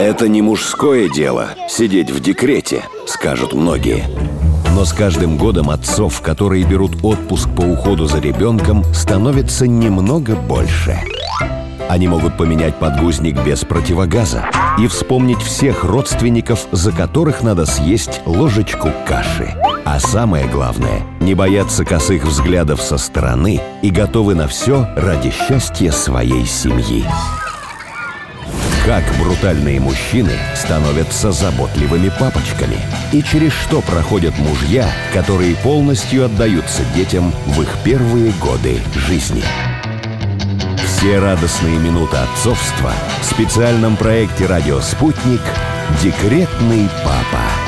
Это не мужское дело – сидеть в декрете, скажут многие. Но с каждым годом отцов, которые берут отпуск по уходу за ребенком, становится немного больше. Они могут поменять подгузник без противогаза и вспомнить всех родственников, за которых надо съесть ложечку каши. А самое главное, не бояться косых взглядов со стороны и готовы на все ради счастья своей семьи. Как брутальные мужчины становятся заботливыми папочками и через что проходят мужья, которые полностью отдаются детям в их первые годы жизни. Все радостные минуты отцовства в специальном проекте «Радио Спутник» «Декретный папа».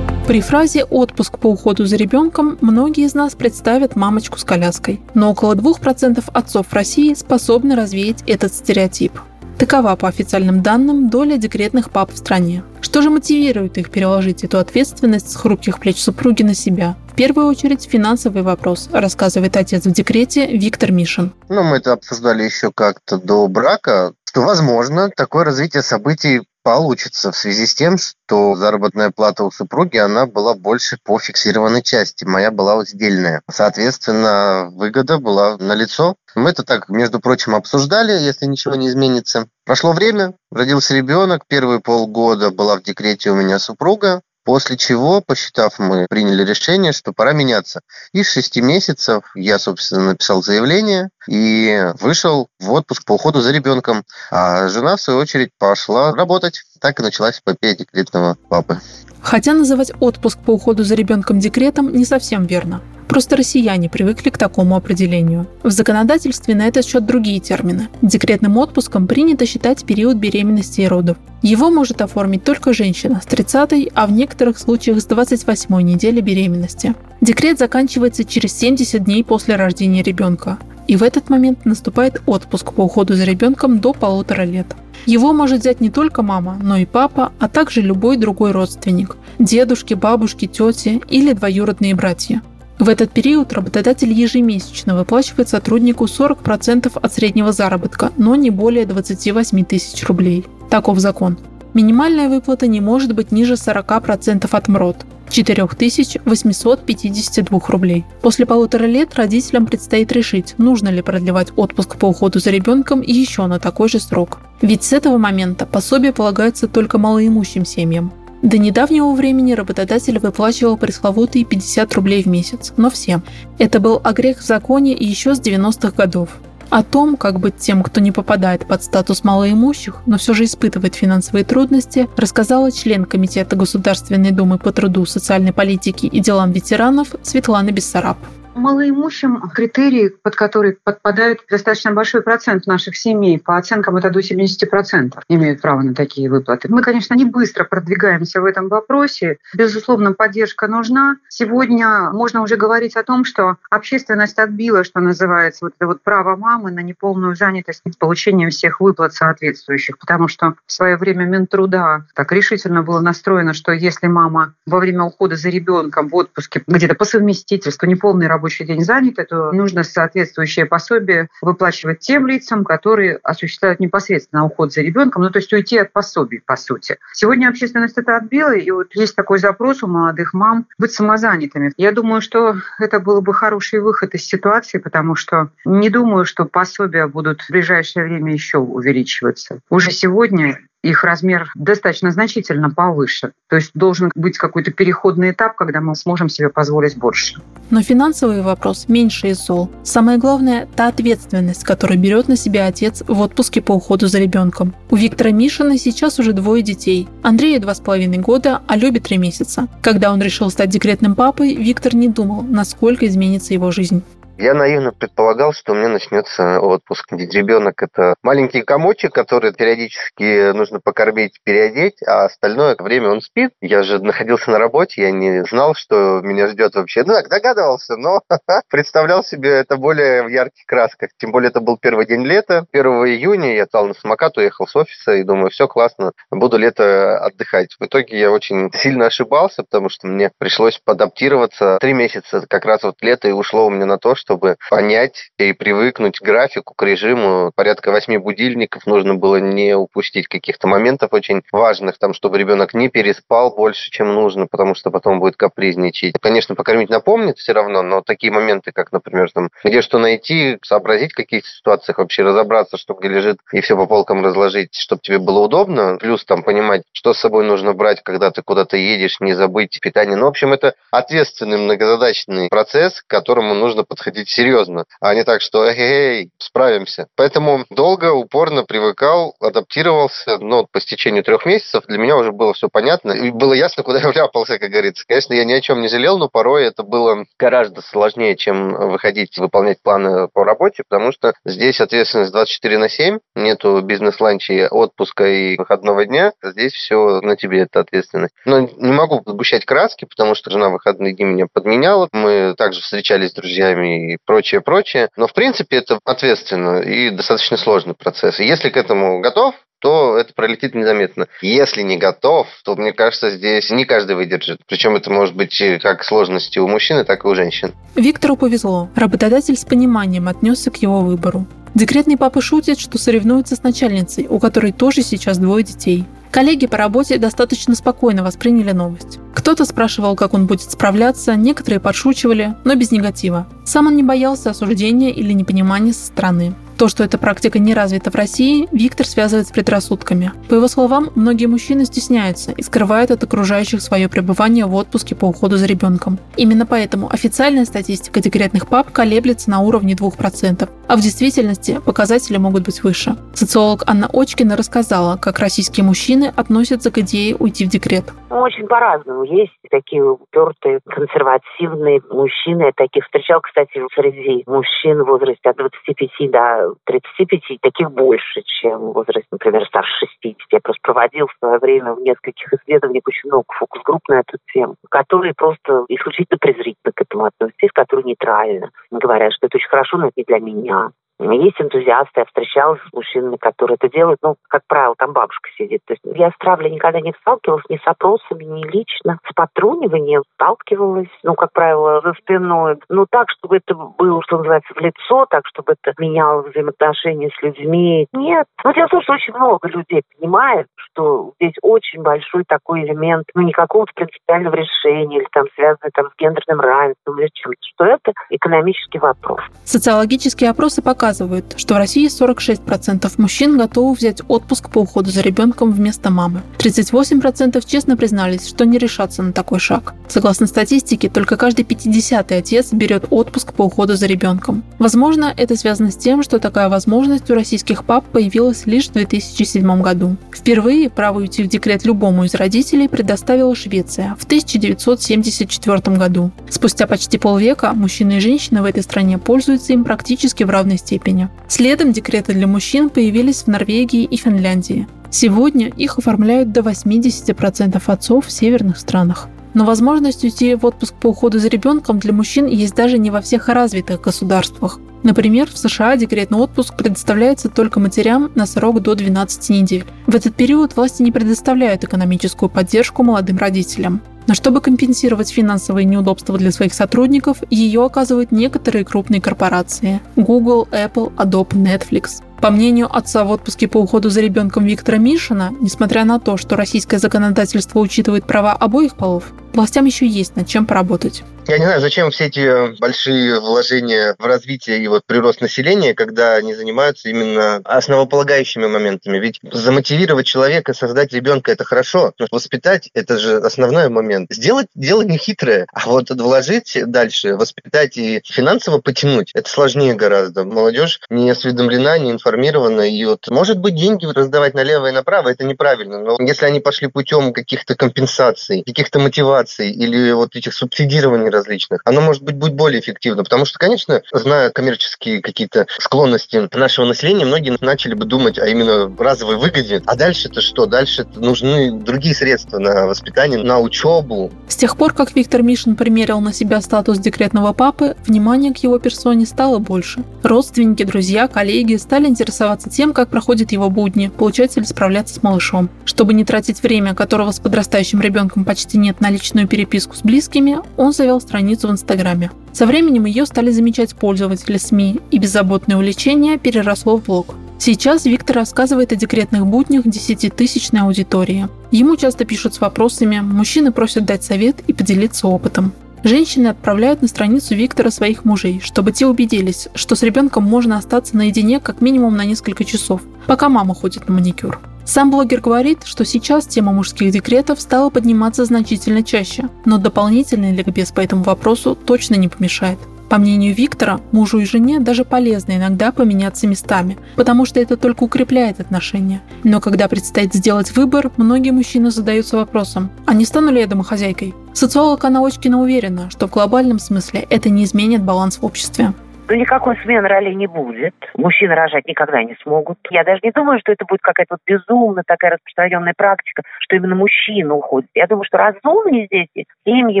При фразе «отпуск по уходу за ребенком» многие из нас представят мамочку с коляской. Но около 2% отцов в России способны развеять этот стереотип. Такова, по официальным данным, доля декретных пап в стране. Что же мотивирует их переложить эту ответственность с хрупких плеч супруги на себя? В первую очередь финансовый вопрос, рассказывает отец в декрете Виктор Мишин. Ну, мы это обсуждали еще как-то до брака, что, возможно, такое развитие событий получится в связи с тем, что заработная плата у супруги, она была больше по фиксированной части, моя была сдельная. Соответственно, выгода была налицо. Мы это так, между прочим, обсуждали, если ничего не изменится. Прошло время, родился ребенок, первые полгода была в декрете у меня супруга, После чего, посчитав, мы приняли решение, что пора меняться. И с шести месяцев я, собственно, написал заявление и вышел в отпуск по уходу за ребенком. А жена, в свою очередь, пошла работать. Так и началась эпопея декретного папы. Хотя называть отпуск по уходу за ребенком декретом не совсем верно. Просто россияне привыкли к такому определению. В законодательстве на этот счет другие термины. Декретным отпуском принято считать период беременности и родов. Его может оформить только женщина с 30 а в некоторых случаях с 28 недели беременности. Декрет заканчивается через 70 дней после рождения ребенка. И в этот момент наступает отпуск по уходу за ребенком до полутора лет. Его может взять не только мама, но и папа, а также любой другой родственник – дедушки, бабушки, тети или двоюродные братья. В этот период работодатель ежемесячно выплачивает сотруднику 40% от среднего заработка, но не более 28 тысяч рублей. Таков закон. Минимальная выплата не может быть ниже 40% от МРОД – 4852 рублей. После полутора лет родителям предстоит решить, нужно ли продлевать отпуск по уходу за ребенком еще на такой же срок. Ведь с этого момента пособие полагается только малоимущим семьям. До недавнего времени работодатель выплачивал пресловутые 50 рублей в месяц, но всем. Это был огрех в законе еще с 90-х годов. О том, как быть тем, кто не попадает под статус малоимущих, но все же испытывает финансовые трудности, рассказала член Комитета Государственной Думы по труду, социальной политике и делам ветеранов Светлана Бессараб малоимущим критерии, под которые подпадают достаточно большой процент наших семей, по оценкам это до 70% имеют право на такие выплаты. Мы, конечно, не быстро продвигаемся в этом вопросе. Безусловно, поддержка нужна. Сегодня можно уже говорить о том, что общественность отбила, что называется, вот это вот право мамы на неполную занятость с получением всех выплат соответствующих, потому что в свое время Минтруда так решительно было настроено, что если мама во время ухода за ребенком в отпуске где-то по совместительству неполный рабочий рабочий день занят, то нужно соответствующее пособие выплачивать тем лицам, которые осуществляют непосредственно уход за ребенком, ну то есть уйти от пособий, по сути. Сегодня общественность это отбила, и вот есть такой запрос у молодых мам быть самозанятыми. Я думаю, что это был бы хороший выход из ситуации, потому что не думаю, что пособия будут в ближайшее время еще увеличиваться. Уже сегодня их размер достаточно значительно повыше. То есть должен быть какой-то переходный этап, когда мы сможем себе позволить больше. Но финансовый вопрос меньше из зол. Самое главное – та ответственность, которую берет на себя отец в отпуске по уходу за ребенком. У Виктора Мишина сейчас уже двое детей. Андрею два с половиной года, а Любе три месяца. Когда он решил стать декретным папой, Виктор не думал, насколько изменится его жизнь. Я наивно предполагал, что у меня начнется отпуск. Ведь ребенок это маленький комочек, который периодически нужно покормить, переодеть, а остальное время он спит. Я же находился на работе, я не знал, что меня ждет вообще. Ну так, догадывался, но представлял себе это более в ярких красках. Тем более это был первый день лета. 1 июня я стал на самокат, уехал с офиса и думаю, все классно, буду лето отдыхать. В итоге я очень сильно ошибался, потому что мне пришлось подаптироваться. Три месяца как раз вот лето и ушло у меня на то, чтобы понять и привыкнуть к графику, к режиму. Порядка восьми будильников нужно было не упустить каких-то моментов очень важных, там, чтобы ребенок не переспал больше, чем нужно, потому что потом будет капризничать. Конечно, покормить напомнит все равно, но такие моменты, как, например, там, где что найти, сообразить в каких ситуациях, вообще разобраться, что где лежит, и все по полкам разложить, чтобы тебе было удобно. Плюс там понимать, что с собой нужно брать, когда ты куда-то едешь, не забыть питание. Ну, в общем, это ответственный многозадачный процесс, к которому нужно подходить серьезно, а не так, что эй, справимся. Поэтому долго, упорно привыкал, адаптировался, но по стечению трех месяцев для меня уже было все понятно, и было ясно, куда я вляпался, как говорится. Конечно, я ни о чем не жалел, но порой это было гораздо сложнее, чем выходить, выполнять планы по работе, потому что здесь ответственность 24 на 7, нету бизнес-ланчей, отпуска и выходного дня, здесь все на тебе, это ответственность. Но не могу сгущать краски, потому что жена выходные дни меня подменяла, мы также встречались с друзьями и прочее, прочее, но в принципе это ответственно и достаточно сложный процесс. Если к этому готов, то это пролетит незаметно. Если не готов, то, мне кажется, здесь не каждый выдержит. Причем это может быть как сложности у мужчины, так и у женщин. Виктору повезло. Работодатель с пониманием отнесся к его выбору. Декретный папа шутит, что соревнуется с начальницей, у которой тоже сейчас двое детей. Коллеги по работе достаточно спокойно восприняли новость. Кто-то спрашивал, как он будет справляться, некоторые подшучивали, но без негатива. Сам он не боялся осуждения или непонимания со стороны. То, что эта практика не развита в России, Виктор связывает с предрассудками. По его словам, многие мужчины стесняются и скрывают от окружающих свое пребывание в отпуске по уходу за ребенком. Именно поэтому официальная статистика декретных пап колеблется на уровне 2%, а в действительности показатели могут быть выше. Социолог Анна Очкина рассказала, как российские мужчины относятся к идее уйти в декрет. Ну, очень по-разному. Есть такие упертые, консервативные мужчины. Я таких встречал, кстати, среди мужчин в возрасте от 25 до 35. Таких больше, чем в возрасте, например, старше 60. Я просто проводил в свое время в нескольких исследованиях очень много фокус-групп на эту тему, которые просто исключительно презрительно к этому относятся, которые нейтрально говорят, что это очень хорошо, но это не для меня. Есть энтузиасты, я встречалась с мужчинами, которые это делают. Ну, как правило, там бабушка сидит. То есть я с травлей никогда не сталкивалась ни с опросами, ни лично. С потруниванием сталкивалась, ну, как правило, за спиной. Ну, так, чтобы это было, что называется, в лицо, так, чтобы это меняло взаимоотношения с людьми. Нет. Но дело в том, что очень много людей понимает, что здесь очень большой такой элемент, ну, не какого-то принципиального решения или там связанный там с гендерным равенством или чем-то, что это экономический вопрос. Социологические опросы показывают, показывают, что в России 46% мужчин готовы взять отпуск по уходу за ребенком вместо мамы. 38% честно признались, что не решатся на такой шаг. Согласно статистике, только каждый 50-й отец берет отпуск по уходу за ребенком. Возможно, это связано с тем, что такая возможность у российских пап появилась лишь в 2007 году. Впервые право уйти в декрет любому из родителей предоставила Швеция в 1974 году. Спустя почти полвека мужчины и женщины в этой стране пользуются им практически в равной степени степени. Следом декреты для мужчин появились в Норвегии и Финляндии. Сегодня их оформляют до 80% отцов в северных странах. Но возможность уйти в отпуск по уходу за ребенком для мужчин есть даже не во всех развитых государствах. Например, в США декретный отпуск предоставляется только матерям на срок до 12 недель. В этот период власти не предоставляют экономическую поддержку молодым родителям. Но чтобы компенсировать финансовые неудобства для своих сотрудников, ее оказывают некоторые крупные корпорации – Google, Apple, Adobe, Netflix. По мнению отца в отпуске по уходу за ребенком Виктора Мишина, несмотря на то, что российское законодательство учитывает права обоих полов, властям еще есть над чем поработать. Я не знаю, зачем все эти большие вложения в развитие и вот прирост населения, когда они занимаются именно основополагающими моментами. Ведь замотивировать человека, создать ребенка – это хорошо, но воспитать – это же основной момент. Сделать дело не хитрое, а вот вложить дальше, воспитать и финансово потянуть – это сложнее гораздо. Молодежь не осведомлена, не информирована, и вот, может быть, деньги раздавать налево и направо – это неправильно, но если они пошли путем каких-то компенсаций, каких-то мотиваций или вот этих субсидирований различных, оно, может быть, будет более эффективно. Потому что, конечно, зная коммерческие какие-то склонности нашего населения, многие начали бы думать о именно разовой выгоде. А дальше-то что? Дальше нужны другие средства на воспитание, на учебу. С тех пор, как Виктор Мишин примерил на себя статус декретного папы, внимание к его персоне стало больше. Родственники, друзья, коллеги стали интересоваться тем, как проходят его будни, получается ли справляться с малышом. Чтобы не тратить время, которого с подрастающим ребенком почти нет на личную переписку с близкими, он завел страницу в Инстаграме. Со временем ее стали замечать пользователи СМИ, и беззаботное увлечение переросло в блог. Сейчас Виктор рассказывает о декретных буднях десятитысячной аудитории. Ему часто пишут с вопросами, мужчины просят дать совет и поделиться опытом. Женщины отправляют на страницу Виктора своих мужей, чтобы те убедились, что с ребенком можно остаться наедине как минимум на несколько часов, пока мама ходит на маникюр. Сам блогер говорит, что сейчас тема мужских декретов стала подниматься значительно чаще, но дополнительный ликбез по этому вопросу точно не помешает. По мнению Виктора, мужу и жене даже полезно иногда поменяться местами, потому что это только укрепляет отношения. Но когда предстоит сделать выбор, многие мужчины задаются вопросом, а не стану ли я домохозяйкой? Социолог Анна Очкина уверена, что в глобальном смысле это не изменит баланс в обществе. Никакой смены ролей не будет. Мужчины рожать никогда не смогут. Я даже не думаю, что это будет какая-то вот безумно такая распространенная практика, что именно мужчина уходит. Я думаю, что разумные здесь семьи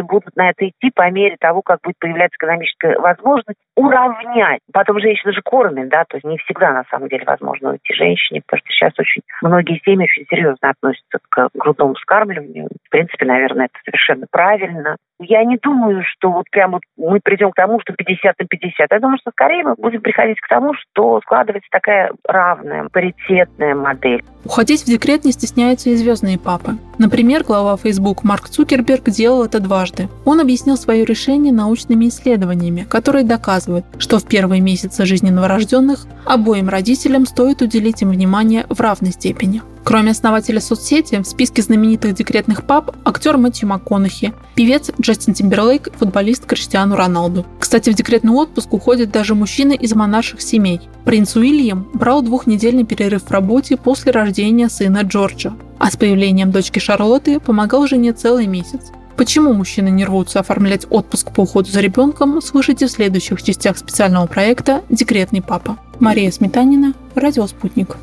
будут на это идти по мере того, как будет появляться экономическая возможность уравнять. Потом женщина же кормит, да, то есть не всегда на самом деле возможно уйти женщине, потому что сейчас очень многие семьи очень серьезно относятся к грудному вскармливанию. В принципе, наверное, это совершенно правильно. Я не думаю, что вот прямо мы придем к тому, что 50 на 50. Я думаю, что скорее мы будем приходить к тому, что складывается такая равная, паритетная модель. Уходить в декрет не стесняются и звездные папы. Например, глава Facebook Марк Цукерберг делал это дважды. Он объяснил свое решение научными исследованиями, которые доказывают, что в первые месяцы жизни новорожденных обоим родителям стоит уделить им внимание в равной степени. Кроме основателя соцсети, в списке знаменитых декретных пап актер Мэтью МакКонахи, певец Джастин Тимберлейк футболист Криштиану Роналду. Кстати, в декретный отпуск уходят даже мужчины из монарших семей. Принц Уильям брал двухнедельный перерыв в работе после рождения сына Джорджа, а с появлением дочки Шарлотты помогал жене целый месяц. Почему мужчины не рвутся оформлять отпуск по уходу за ребенком, слушайте в следующих частях специального проекта «Декретный папа». Мария Сметанина, Радио «Спутник».